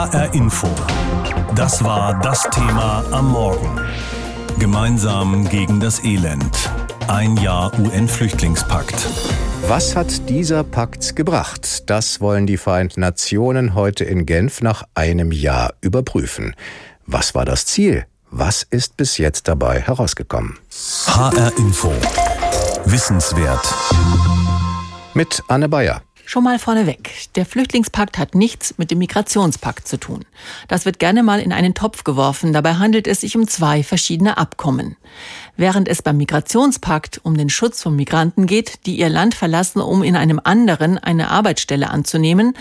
HR Info. Das war das Thema am Morgen. Gemeinsam gegen das Elend. Ein Jahr UN-Flüchtlingspakt. Was hat dieser Pakt gebracht? Das wollen die Vereinten Nationen heute in Genf nach einem Jahr überprüfen. Was war das Ziel? Was ist bis jetzt dabei herausgekommen? HR Info. Wissenswert. Mit Anne Bayer. Schon mal vorneweg. Der Flüchtlingspakt hat nichts mit dem Migrationspakt zu tun. Das wird gerne mal in einen Topf geworfen. Dabei handelt es sich um zwei verschiedene Abkommen. Während es beim Migrationspakt um den Schutz von Migranten geht, die ihr Land verlassen, um in einem anderen eine Arbeitsstelle anzunehmen,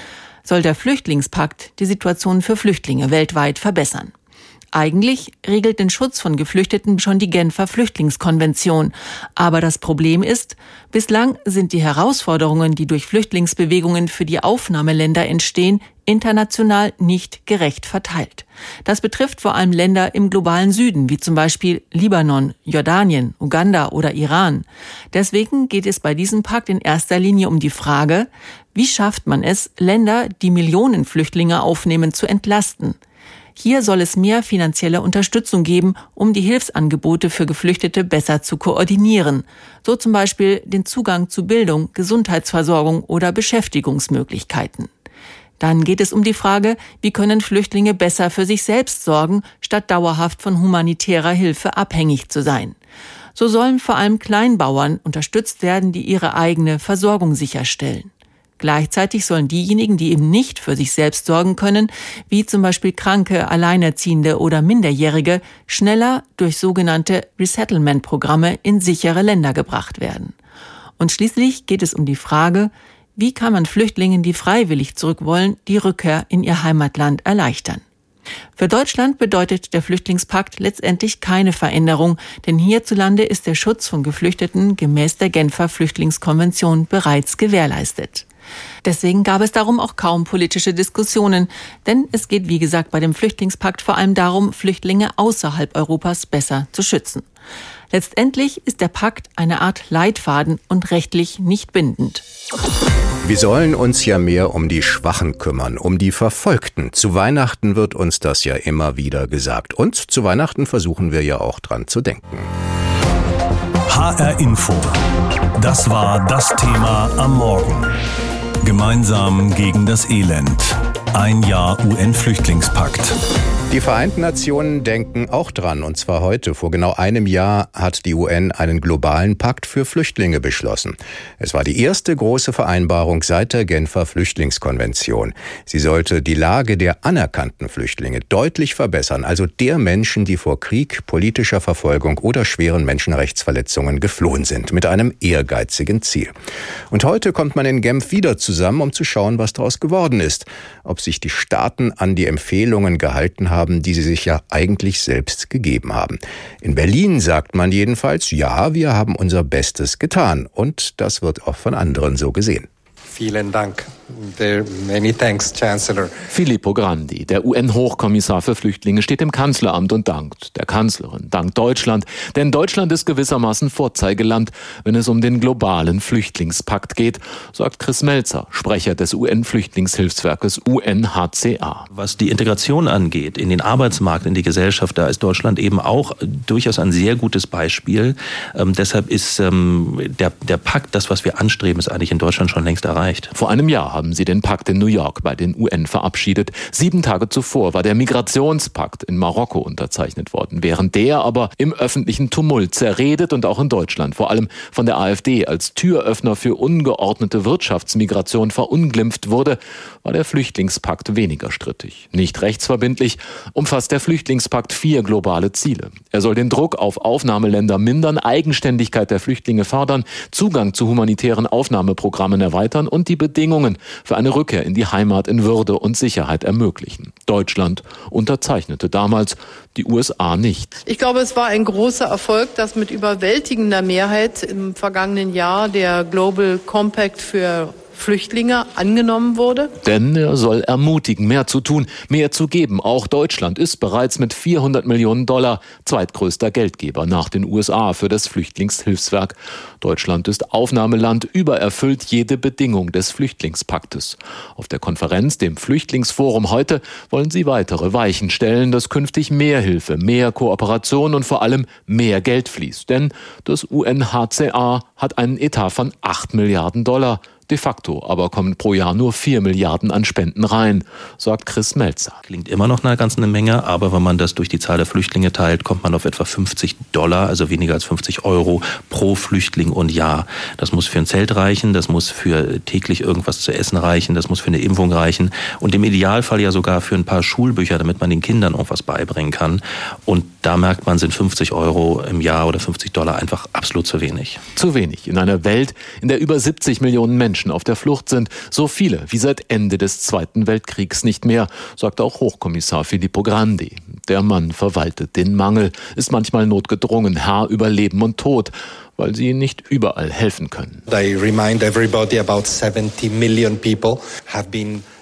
soll der Flüchtlingspakt die Situation für Flüchtlinge weltweit verbessern. Eigentlich regelt den Schutz von Geflüchteten schon die Genfer Flüchtlingskonvention. Aber das Problem ist, bislang sind die Herausforderungen, die durch Flüchtlingsbewegungen für die Aufnahmeländer entstehen, international nicht gerecht verteilt. Das betrifft vor allem Länder im globalen Süden, wie zum Beispiel Libanon, Jordanien, Uganda oder Iran. Deswegen geht es bei diesem Pakt in erster Linie um die Frage, wie schafft man es, Länder, die Millionen Flüchtlinge aufnehmen, zu entlasten? Hier soll es mehr finanzielle Unterstützung geben, um die Hilfsangebote für Geflüchtete besser zu koordinieren. So zum Beispiel den Zugang zu Bildung, Gesundheitsversorgung oder Beschäftigungsmöglichkeiten. Dann geht es um die Frage, wie können Flüchtlinge besser für sich selbst sorgen, statt dauerhaft von humanitärer Hilfe abhängig zu sein. So sollen vor allem Kleinbauern unterstützt werden, die ihre eigene Versorgung sicherstellen. Gleichzeitig sollen diejenigen, die eben nicht für sich selbst sorgen können, wie zum Beispiel Kranke, Alleinerziehende oder Minderjährige, schneller durch sogenannte Resettlement-Programme in sichere Länder gebracht werden. Und schließlich geht es um die Frage, wie kann man Flüchtlingen, die freiwillig zurück wollen, die Rückkehr in ihr Heimatland erleichtern. Für Deutschland bedeutet der Flüchtlingspakt letztendlich keine Veränderung, denn hierzulande ist der Schutz von Geflüchteten gemäß der Genfer Flüchtlingskonvention bereits gewährleistet. Deswegen gab es darum auch kaum politische Diskussionen, denn es geht, wie gesagt, bei dem Flüchtlingspakt vor allem darum, Flüchtlinge außerhalb Europas besser zu schützen. Letztendlich ist der Pakt eine Art Leitfaden und rechtlich nicht bindend. Wir sollen uns ja mehr um die Schwachen kümmern, um die Verfolgten. Zu Weihnachten wird uns das ja immer wieder gesagt. Und zu Weihnachten versuchen wir ja auch dran zu denken. HR Info. Das war das Thema am Morgen. Gemeinsam gegen das Elend. Ein Jahr UN-Flüchtlingspakt. Die Vereinten Nationen denken auch dran. Und zwar heute. Vor genau einem Jahr hat die UN einen globalen Pakt für Flüchtlinge beschlossen. Es war die erste große Vereinbarung seit der Genfer Flüchtlingskonvention. Sie sollte die Lage der anerkannten Flüchtlinge deutlich verbessern, also der Menschen, die vor Krieg, politischer Verfolgung oder schweren Menschenrechtsverletzungen geflohen sind, mit einem ehrgeizigen Ziel. Und heute kommt man in Genf wieder zusammen, um zu schauen, was daraus geworden ist. Ob sich die Staaten an die Empfehlungen gehalten haben, haben, die sie sich ja eigentlich selbst gegeben haben. In Berlin sagt man jedenfalls, ja, wir haben unser Bestes getan. Und das wird auch von anderen so gesehen. Vielen Dank. Many thanks, Chancellor. Filippo Grandi, der UN-Hochkommissar für Flüchtlinge, steht im Kanzleramt und dankt der Kanzlerin, dankt Deutschland. Denn Deutschland ist gewissermaßen Vorzeigeland, wenn es um den globalen Flüchtlingspakt geht, sagt Chris Melzer, Sprecher des UN-Flüchtlingshilfswerkes UNHCA. Was die Integration angeht, in den Arbeitsmarkt, in die Gesellschaft, da ist Deutschland eben auch durchaus ein sehr gutes Beispiel. Ähm, deshalb ist ähm, der, der Pakt, das, was wir anstreben, ist eigentlich in Deutschland schon längst erreicht. Vor einem Jahr haben sie den Pakt in New York bei den UN verabschiedet. Sieben Tage zuvor war der Migrationspakt in Marokko unterzeichnet worden, während der aber im öffentlichen Tumult zerredet und auch in Deutschland vor allem von der AfD als Türöffner für ungeordnete Wirtschaftsmigration verunglimpft wurde, war der Flüchtlingspakt weniger strittig. Nicht rechtsverbindlich umfasst der Flüchtlingspakt vier globale Ziele. Er soll den Druck auf Aufnahmeländer mindern, Eigenständigkeit der Flüchtlinge fördern, Zugang zu humanitären Aufnahmeprogrammen erweitern und die Bedingungen für eine Rückkehr in die Heimat in Würde und Sicherheit ermöglichen. Deutschland unterzeichnete damals, die USA nicht. Ich glaube, es war ein großer Erfolg, dass mit überwältigender Mehrheit im vergangenen Jahr der Global Compact für Flüchtlinge angenommen wurde. Denn er soll ermutigen, mehr zu tun, mehr zu geben. Auch Deutschland ist bereits mit 400 Millionen Dollar zweitgrößter Geldgeber nach den USA für das Flüchtlingshilfswerk. Deutschland ist Aufnahmeland, übererfüllt jede Bedingung des Flüchtlingspaktes. Auf der Konferenz, dem Flüchtlingsforum heute, wollen sie weitere Weichen stellen, dass künftig mehr Hilfe, mehr Kooperation und vor allem mehr Geld fließt. Denn das UNHCR hat einen Etat von 8 Milliarden Dollar. De facto aber kommen pro Jahr nur 4 Milliarden an Spenden rein, sagt Chris Melzer. Klingt immer noch eine ganze Menge, aber wenn man das durch die Zahl der Flüchtlinge teilt, kommt man auf etwa 50 Dollar, also weniger als 50 Euro pro Flüchtling und Jahr. Das muss für ein Zelt reichen, das muss für täglich irgendwas zu essen reichen, das muss für eine Impfung reichen und im Idealfall ja sogar für ein paar Schulbücher, damit man den Kindern irgendwas beibringen kann. Und da merkt man, sind 50 Euro im Jahr oder 50 Dollar einfach absolut zu wenig. Zu wenig in einer Welt, in der über 70 Millionen Menschen Menschen auf der Flucht sind. So viele wie seit Ende des Zweiten Weltkriegs nicht mehr, sagt auch Hochkommissar Filippo Grandi. Der Mann verwaltet den Mangel, ist manchmal notgedrungen, Herr über Leben und Tod weil sie nicht überall helfen können.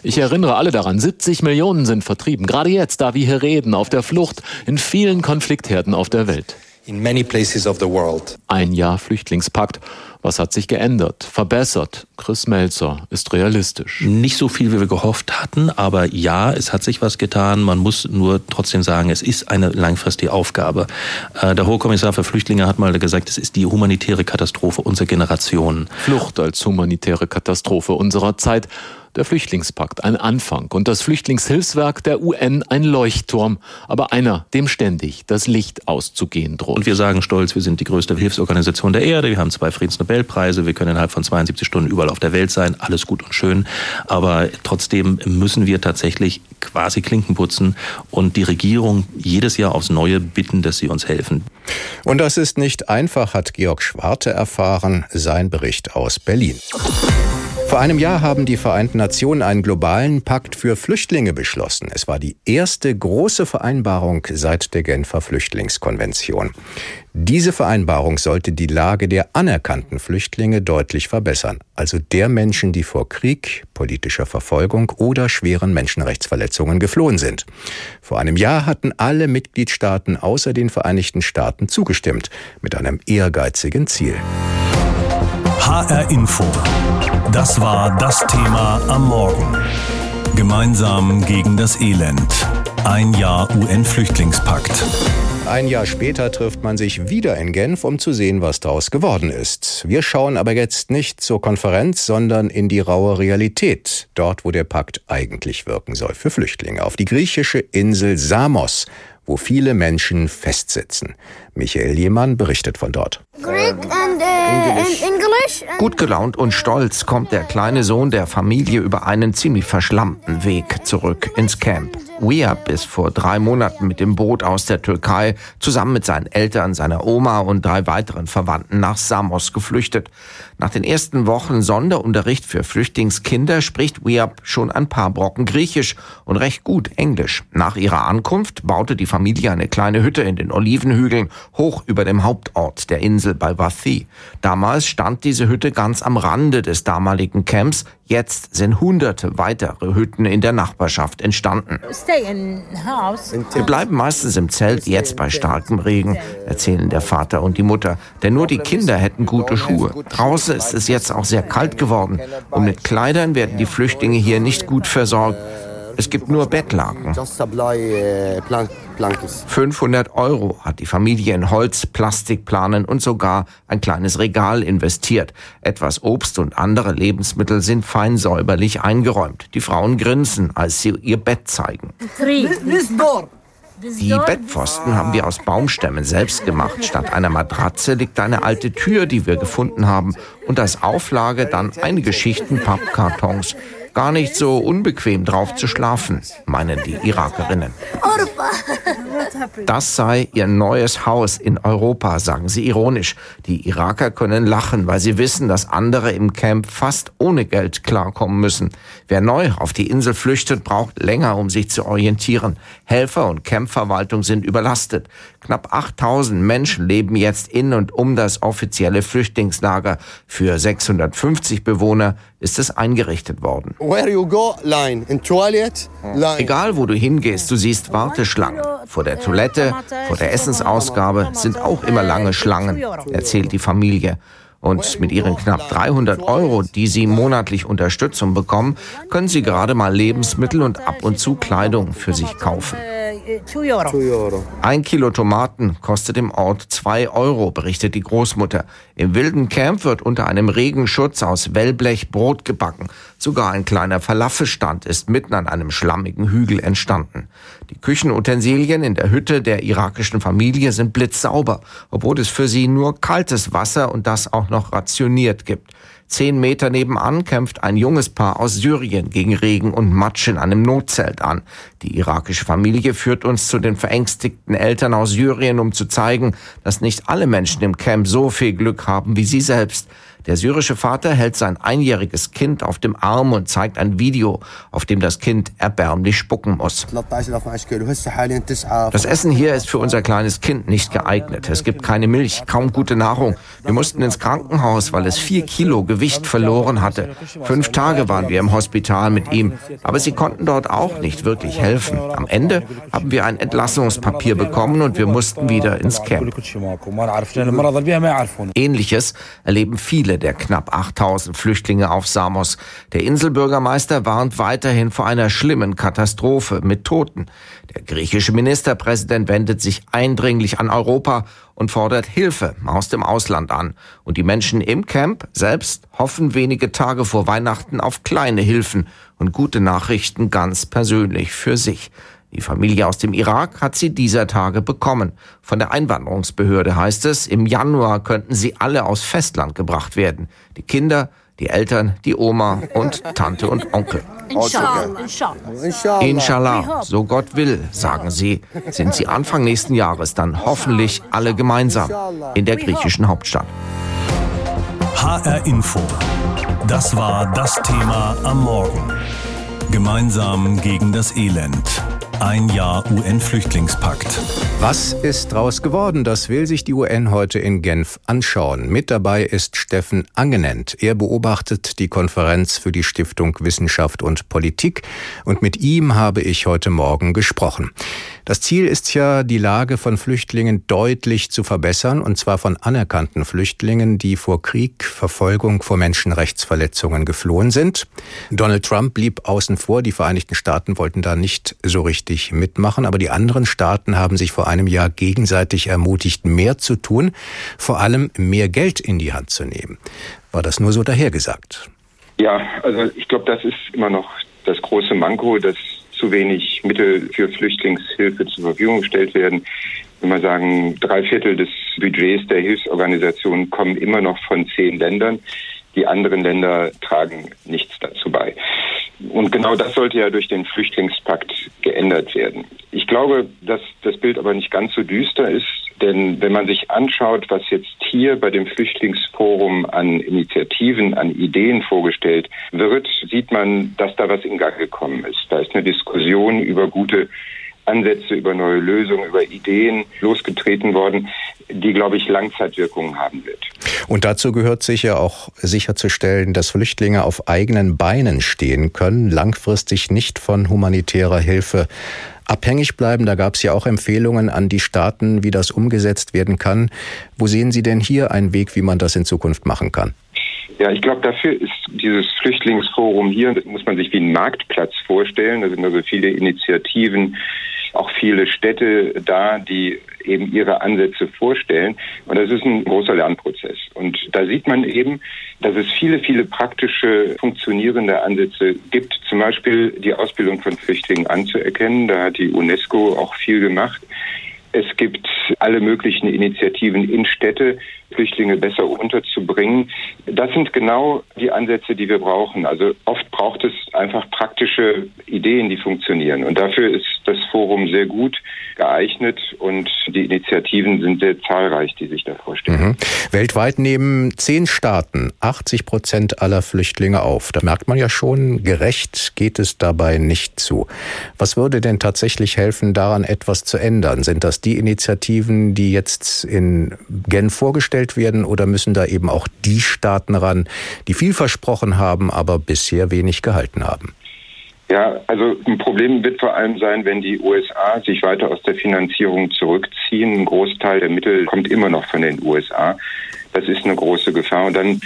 Ich erinnere alle daran, 70 Millionen sind vertrieben, gerade jetzt, da wir hier reden, auf der Flucht, in vielen Konfliktherden auf der Welt. Ein Jahr Flüchtlingspakt was hat sich geändert, verbessert? Chris Melzer ist realistisch. Nicht so viel, wie wir gehofft hatten, aber ja, es hat sich was getan. Man muss nur trotzdem sagen, es ist eine langfristige Aufgabe. Äh, der Hohe Kommissar für Flüchtlinge hat mal gesagt, es ist die humanitäre Katastrophe unserer Generation. Flucht als humanitäre Katastrophe unserer Zeit der Flüchtlingspakt ein Anfang und das Flüchtlingshilfswerk der UN ein Leuchtturm, aber einer, dem ständig das Licht auszugehen droht. Und wir sagen stolz, wir sind die größte Hilfsorganisation der Erde, wir haben zwei Friedensnobelpreise, wir können innerhalb von 72 Stunden überall auf der Welt sein, alles gut und schön, aber trotzdem müssen wir tatsächlich quasi Klinken putzen und die Regierung jedes Jahr aufs Neue bitten, dass sie uns helfen. Und das ist nicht einfach, hat Georg Schwarte erfahren, sein Bericht aus Berlin. Vor einem Jahr haben die Vereinten Nationen einen globalen Pakt für Flüchtlinge beschlossen. Es war die erste große Vereinbarung seit der Genfer Flüchtlingskonvention. Diese Vereinbarung sollte die Lage der anerkannten Flüchtlinge deutlich verbessern, also der Menschen, die vor Krieg, politischer Verfolgung oder schweren Menschenrechtsverletzungen geflohen sind. Vor einem Jahr hatten alle Mitgliedstaaten außer den Vereinigten Staaten zugestimmt, mit einem ehrgeizigen Ziel. HR Info. Das war das Thema am Morgen. Gemeinsam gegen das Elend. Ein Jahr UN-Flüchtlingspakt. Ein Jahr später trifft man sich wieder in Genf, um zu sehen, was daraus geworden ist. Wir schauen aber jetzt nicht zur Konferenz, sondern in die raue Realität, dort wo der Pakt eigentlich wirken soll für Flüchtlinge, auf die griechische Insel Samos, wo viele Menschen festsitzen. Michael Jemann berichtet von dort. Greek and, uh, English. Gut gelaunt und stolz kommt der kleine Sohn der Familie über einen ziemlich verschlammten Weg zurück ins Camp. Weab ist vor drei Monaten mit dem Boot aus der Türkei zusammen mit seinen Eltern, seiner Oma und drei weiteren Verwandten nach Samos geflüchtet. Nach den ersten Wochen Sonderunterricht für Flüchtlingskinder spricht Weab schon ein paar Brocken Griechisch und recht gut Englisch. Nach ihrer Ankunft baute die Familie eine kleine Hütte in den Olivenhügeln hoch über dem Hauptort der Insel bei Vathi. Damals stand diese Hütte ganz am Rande des damaligen Camps. Jetzt sind hunderte weitere Hütten in der Nachbarschaft entstanden. Wir bleiben meistens im Zelt, jetzt bei starkem Regen, erzählen der Vater und die Mutter. Denn nur die Kinder hätten gute Schuhe. Draußen ist es jetzt auch sehr kalt geworden. Und mit Kleidern werden die Flüchtlinge hier nicht gut versorgt. Es gibt nur Bettlaken. 500 Euro hat die Familie in Holz, Plastikplanen und sogar ein kleines Regal investiert. Etwas Obst und andere Lebensmittel sind fein säuberlich eingeräumt. Die Frauen grinsen, als sie ihr Bett zeigen. Die Bettpfosten haben wir aus Baumstämmen selbst gemacht. Statt einer Matratze liegt eine alte Tür, die wir gefunden haben. Und als Auflage dann einige Schichten Pappkartons. Gar nicht so unbequem drauf zu schlafen, meinen die Irakerinnen. Das sei ihr neues Haus in Europa, sagen sie ironisch. Die Iraker können lachen, weil sie wissen, dass andere im Camp fast ohne Geld klarkommen müssen. Wer neu auf die Insel flüchtet, braucht länger, um sich zu orientieren. Helfer und Campverwaltung sind überlastet. Knapp 8000 Menschen leben jetzt in und um das offizielle Flüchtlingslager. Für 650 Bewohner ist es eingerichtet worden. Egal wo du hingehst, du siehst Warteschlangen. Vor der Toilette, vor der Essensausgabe sind auch immer lange Schlangen, erzählt die Familie. Und mit ihren knapp 300 Euro, die sie monatlich Unterstützung bekommen, können sie gerade mal Lebensmittel und ab und zu Kleidung für sich kaufen. Ein Kilo Tomaten kostet im Ort zwei Euro, berichtet die Großmutter. Im wilden Camp wird unter einem Regenschutz aus Wellblech Brot gebacken. Sogar ein kleiner Falafelstand ist mitten an einem schlammigen Hügel entstanden. Die Küchenutensilien in der Hütte der irakischen Familie sind blitzsauber, obwohl es für sie nur kaltes Wasser und das auch noch rationiert gibt. Zehn Meter nebenan kämpft ein junges Paar aus Syrien gegen Regen und Matsch in einem Notzelt an. Die irakische Familie führt uns zu den verängstigten Eltern aus Syrien, um zu zeigen, dass nicht alle Menschen im Camp so viel Glück haben wie sie selbst. Der syrische Vater hält sein einjähriges Kind auf dem Arm und zeigt ein Video, auf dem das Kind erbärmlich spucken muss. Das Essen hier ist für unser kleines Kind nicht geeignet. Es gibt keine Milch, kaum gute Nahrung. Wir mussten ins Krankenhaus, weil es vier Kilo Gewicht verloren hatte. Fünf Tage waren wir im Hospital mit ihm, aber sie konnten dort auch nicht wirklich helfen. Am Ende haben wir ein Entlassungspapier bekommen und wir mussten wieder ins Camp. Ähnliches erleben viele der knapp 8000 Flüchtlinge auf Samos. Der Inselbürgermeister warnt weiterhin vor einer schlimmen Katastrophe mit Toten. Der griechische Ministerpräsident wendet sich eindringlich an Europa und fordert Hilfe aus dem Ausland an. Und die Menschen im Camp selbst hoffen wenige Tage vor Weihnachten auf kleine Hilfen und gute Nachrichten ganz persönlich für sich. Die Familie aus dem Irak hat sie dieser Tage bekommen. Von der Einwanderungsbehörde heißt es, im Januar könnten sie alle aus Festland gebracht werden. Die Kinder, die Eltern, die Oma und Tante und Onkel. Inshallah. Inshallah, so Gott will, sagen sie, sind sie Anfang nächsten Jahres dann hoffentlich alle gemeinsam in der griechischen Hauptstadt. HR Info. Das war das Thema am Morgen. Gemeinsam gegen das Elend. Ein Jahr UN-Flüchtlingspakt. Was ist daraus geworden? Das will sich die UN heute in Genf anschauen. Mit dabei ist Steffen Angenent. Er beobachtet die Konferenz für die Stiftung Wissenschaft und Politik und mit ihm habe ich heute Morgen gesprochen. Das Ziel ist ja, die Lage von Flüchtlingen deutlich zu verbessern, und zwar von anerkannten Flüchtlingen, die vor Krieg, Verfolgung, vor Menschenrechtsverletzungen geflohen sind. Donald Trump blieb außen vor. Die Vereinigten Staaten wollten da nicht so richtig mitmachen, aber die anderen Staaten haben sich vor einem Jahr gegenseitig ermutigt, mehr zu tun, vor allem mehr Geld in die Hand zu nehmen. War das nur so dahergesagt? Ja, also ich glaube, das ist immer noch das große Manko, dass zu wenig Mittel für Flüchtlingshilfe zur Verfügung gestellt werden. Wenn wir sagen, drei Viertel des Budgets der Hilfsorganisationen kommen immer noch von zehn Ländern. Die anderen Länder tragen nichts dazu bei. Und genau das sollte ja durch den Flüchtlingspakt geändert werden. Ich glaube, dass das Bild aber nicht ganz so düster ist, denn wenn man sich anschaut, was jetzt hier bei dem Flüchtlingsforum an Initiativen, an Ideen vorgestellt wird, sieht man, dass da was in Gang gekommen ist. Da ist eine Diskussion über gute Ansätze, über neue Lösungen, über Ideen losgetreten worden, die, glaube ich, Langzeitwirkungen haben wird. Und dazu gehört sicher auch sicherzustellen, dass Flüchtlinge auf eigenen Beinen stehen können, langfristig nicht von humanitärer Hilfe abhängig bleiben. Da gab es ja auch Empfehlungen an die Staaten, wie das umgesetzt werden kann. Wo sehen Sie denn hier einen Weg, wie man das in Zukunft machen kann? Ja, ich glaube, dafür ist dieses Flüchtlingsforum hier, das muss man sich wie einen Marktplatz vorstellen. Da sind also viele Initiativen, auch viele Städte da, die eben ihre Ansätze vorstellen. Und das ist ein großer Lernprozess. Und da sieht man eben, dass es viele, viele praktische, funktionierende Ansätze gibt. Zum Beispiel die Ausbildung von Flüchtlingen anzuerkennen. Da hat die UNESCO auch viel gemacht. Es gibt alle möglichen Initiativen in Städte, Flüchtlinge besser unterzubringen. Das sind genau die Ansätze, die wir brauchen. Also oft braucht es einfach praktische Ideen, die funktionieren. Und dafür ist das Forum sehr gut geeignet und die Initiativen sind sehr zahlreich, die sich da vorstellen. Mhm. Weltweit nehmen zehn Staaten 80 Prozent aller Flüchtlinge auf. Da merkt man ja schon, gerecht geht es dabei nicht zu. Was würde denn tatsächlich helfen, daran etwas zu ändern? Sind das die Initiativen, die jetzt in Genf vorgestellt werden oder müssen da eben auch die Staaten ran, die viel versprochen haben, aber bisher wenig gehalten haben? Ja, also ein Problem wird vor allem sein, wenn die USA sich weiter aus der Finanzierung zurückziehen. Ein Großteil der Mittel kommt immer noch von den USA. Das ist eine große Gefahr. Und dann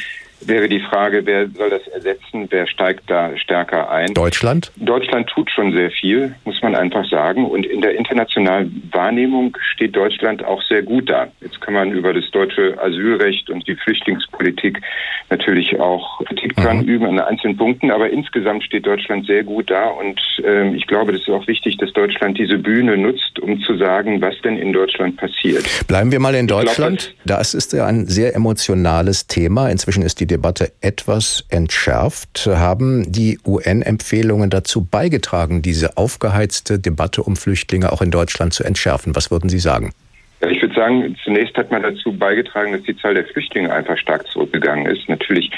wäre die Frage, wer soll das ersetzen, wer steigt da stärker ein? Deutschland? Deutschland tut schon sehr viel, muss man einfach sagen. Und in der internationalen Wahrnehmung steht Deutschland auch sehr gut da. Jetzt kann man über das deutsche Asylrecht und die Flüchtlingspolitik natürlich auch Kritik mhm. dran üben an einzelnen Punkten, aber insgesamt steht Deutschland sehr gut da. Und äh, ich glaube, das ist auch wichtig, dass Deutschland diese Bühne nutzt, um zu sagen, was denn in Deutschland passiert. Bleiben wir mal in Deutschland. Glaub, das ist ja ein sehr emotionales Thema. Inzwischen ist die Debatte etwas entschärft. Haben die UN-Empfehlungen dazu beigetragen, diese aufgeheizte Debatte um Flüchtlinge auch in Deutschland zu entschärfen? Was würden Sie sagen? Ich würde sagen, zunächst hat man dazu beigetragen, dass die Zahl der Flüchtlinge einfach stark zurückgegangen ist. Natürlich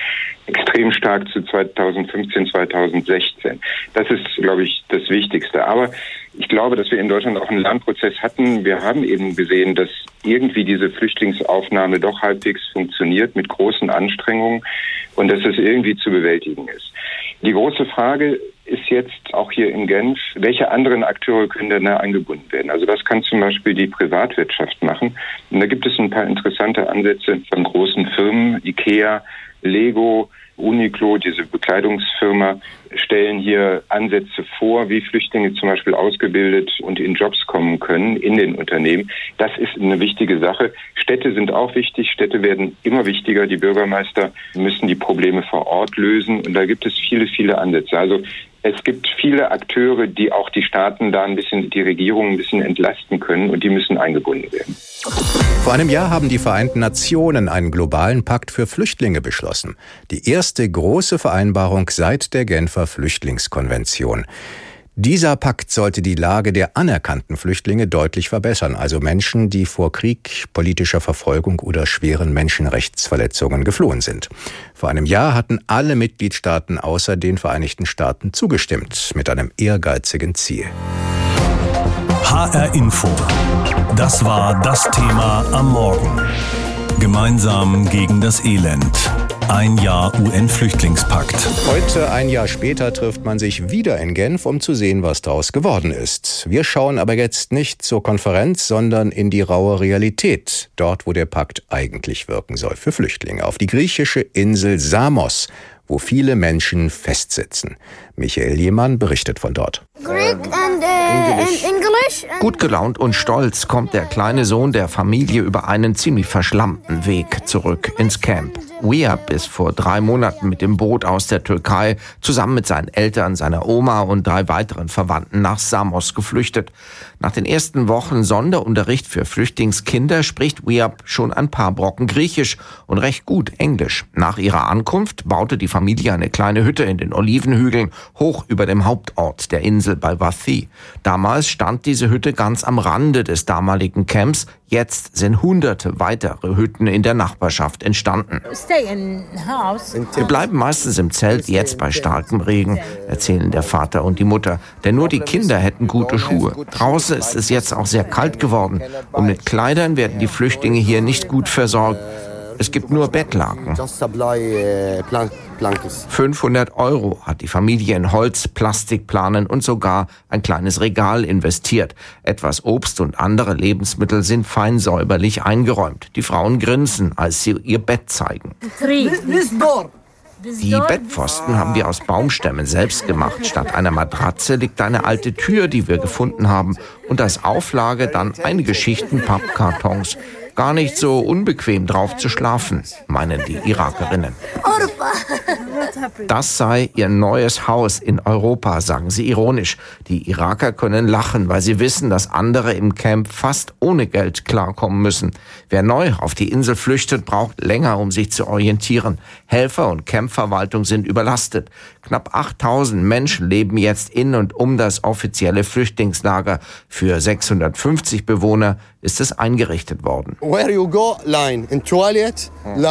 extrem stark zu 2015, 2016. Das ist, glaube ich, das Wichtigste. Aber ich glaube, dass wir in Deutschland auch einen Lernprozess hatten. Wir haben eben gesehen, dass irgendwie diese Flüchtlingsaufnahme doch halbwegs funktioniert mit großen Anstrengungen und dass es irgendwie zu bewältigen ist. Die große Frage ist jetzt auch hier in Genf, welche anderen Akteure können denn da eingebunden werden? Also das kann zum Beispiel die Privatwirtschaft machen. Und da gibt es ein paar interessante Ansätze von großen Firmen, IKEA, Lego, Uniqlo, diese Bekleidungsfirma, stellen hier Ansätze vor, wie Flüchtlinge zum Beispiel ausgebildet und in Jobs kommen können in den Unternehmen. Das ist eine wichtige Sache. Städte sind auch wichtig. Städte werden immer wichtiger. Die Bürgermeister müssen die Probleme vor Ort lösen. Und da gibt es viele, viele Ansätze. Also es gibt viele Akteure, die auch die Staaten da ein bisschen, die Regierung ein bisschen entlasten können und die müssen eingebunden werden. Vor einem Jahr haben die Vereinten Nationen einen globalen Pakt für Flüchtlinge beschlossen. Die erste große Vereinbarung seit der Genfer Flüchtlingskonvention. Dieser Pakt sollte die Lage der anerkannten Flüchtlinge deutlich verbessern, also Menschen, die vor Krieg, politischer Verfolgung oder schweren Menschenrechtsverletzungen geflohen sind. Vor einem Jahr hatten alle Mitgliedstaaten außer den Vereinigten Staaten zugestimmt, mit einem ehrgeizigen Ziel. HR Info. Das war das Thema am Morgen. Gemeinsam gegen das Elend. Ein Jahr UN-Flüchtlingspakt. Heute, ein Jahr später, trifft man sich wieder in Genf, um zu sehen, was daraus geworden ist. Wir schauen aber jetzt nicht zur Konferenz, sondern in die raue Realität, dort, wo der Pakt eigentlich wirken soll, für Flüchtlinge, auf die griechische Insel Samos, wo viele Menschen festsitzen. Michael Lehmann berichtet von dort. Greek and, uh, English. English and Gut gelaunt und stolz kommt der kleine Sohn der Familie über einen ziemlich verschlammten Weg zurück ins Camp. Weab ist vor drei Monaten mit dem Boot aus der Türkei zusammen mit seinen Eltern, seiner Oma und drei weiteren Verwandten nach Samos geflüchtet. Nach den ersten Wochen Sonderunterricht für Flüchtlingskinder spricht Weab schon ein paar Brocken Griechisch und recht gut Englisch. Nach ihrer Ankunft baute die Familie eine kleine Hütte in den Olivenhügeln hoch über dem Hauptort der Insel bei Vathi. Damals stand diese Hütte ganz am Rande des damaligen Camps. Jetzt sind hunderte weitere Hütten in der Nachbarschaft entstanden. Wir bleiben meistens im Zelt, jetzt bei starkem Regen, erzählen der Vater und die Mutter. Denn nur die Kinder hätten gute Schuhe. Draußen ist es jetzt auch sehr kalt geworden. Und mit Kleidern werden die Flüchtlinge hier nicht gut versorgt. Es gibt nur Bettlaken. 500 Euro hat die Familie in Holz, Plastikplanen und sogar ein kleines Regal investiert. Etwas Obst und andere Lebensmittel sind fein säuberlich eingeräumt. Die Frauen grinsen, als sie ihr Bett zeigen. Die Bettpfosten haben wir aus Baumstämmen selbst gemacht. Statt einer Matratze liegt eine alte Tür, die wir gefunden haben. Und als Auflage dann einige Schichten Pappkartons. Gar nicht so unbequem drauf zu schlafen, meinen die Irakerinnen. Das sei ihr neues Haus in Europa, sagen sie ironisch. Die Iraker können lachen, weil sie wissen, dass andere im Camp fast ohne Geld klarkommen müssen. Wer neu auf die Insel flüchtet, braucht länger, um sich zu orientieren. Helfer und Campverwaltung sind überlastet. Knapp 8000 Menschen leben jetzt in und um das offizielle Flüchtlingslager. Für 650 Bewohner ist es eingerichtet worden.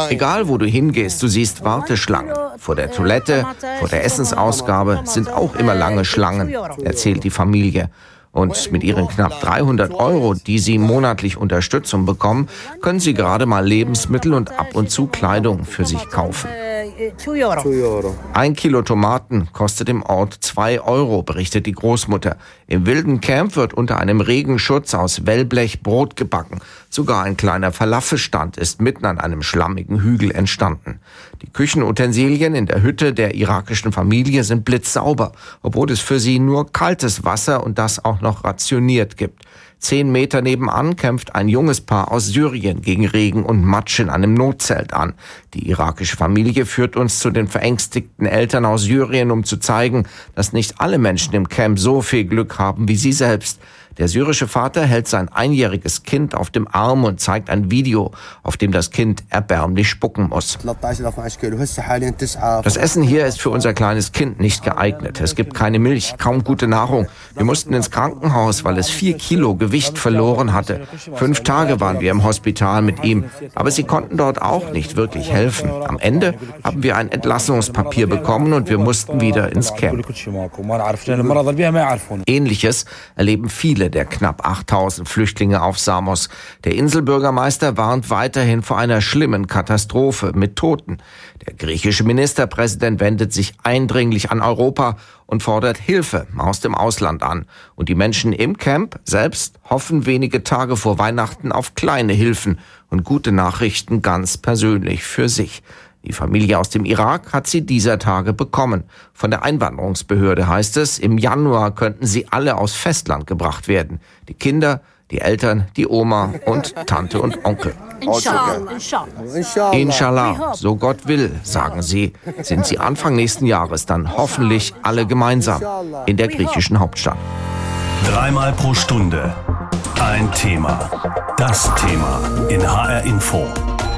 Egal wo du hingehst, du siehst Warteschlangen. Vor der Toilette, vor der Essensausgabe sind auch immer lange Schlangen, erzählt die Familie. Und mit ihren knapp 300 Euro, die sie monatlich Unterstützung bekommen, können sie gerade mal Lebensmittel und ab und zu Kleidung für sich kaufen. Ein Kilo Tomaten kostet im Ort zwei Euro, berichtet die Großmutter. Im wilden Camp wird unter einem Regenschutz aus Wellblech Brot gebacken. Sogar ein kleiner Falafelstand ist mitten an einem schlammigen Hügel entstanden. Die Küchenutensilien in der Hütte der irakischen Familie sind blitzsauber, obwohl es für sie nur kaltes Wasser und das auch noch rationiert gibt. Zehn Meter nebenan kämpft ein junges Paar aus Syrien gegen Regen und Matsch in einem Notzelt an. Die irakische Familie führt uns zu den verängstigten Eltern aus Syrien, um zu zeigen, dass nicht alle Menschen im Camp so viel Glück haben wie sie selbst. Der syrische Vater hält sein einjähriges Kind auf dem Arm und zeigt ein Video, auf dem das Kind erbärmlich spucken muss. Das Essen hier ist für unser kleines Kind nicht geeignet. Es gibt keine Milch, kaum gute Nahrung. Wir mussten ins Krankenhaus, weil es vier Kilo Gewicht verloren hatte. Fünf Tage waren wir im Hospital mit ihm, aber sie konnten dort auch nicht wirklich helfen. Am Ende haben wir ein Entlassungspapier bekommen und wir mussten wieder ins Camp. Ähnliches erleben viele viele der knapp 8000 Flüchtlinge auf Samos. Der Inselbürgermeister warnt weiterhin vor einer schlimmen Katastrophe mit Toten. Der griechische Ministerpräsident wendet sich eindringlich an Europa und fordert Hilfe aus dem Ausland an. Und die Menschen im Camp selbst hoffen wenige Tage vor Weihnachten auf kleine Hilfen und gute Nachrichten ganz persönlich für sich. Die Familie aus dem Irak hat sie dieser Tage bekommen. Von der Einwanderungsbehörde heißt es, im Januar könnten sie alle aus Festland gebracht werden. Die Kinder, die Eltern, die Oma und Tante und Onkel. Inshallah. Inshallah, so Gott will, sagen sie, sind sie Anfang nächsten Jahres dann hoffentlich alle gemeinsam in der griechischen Hauptstadt. Dreimal pro Stunde ein Thema. Das Thema in HR Info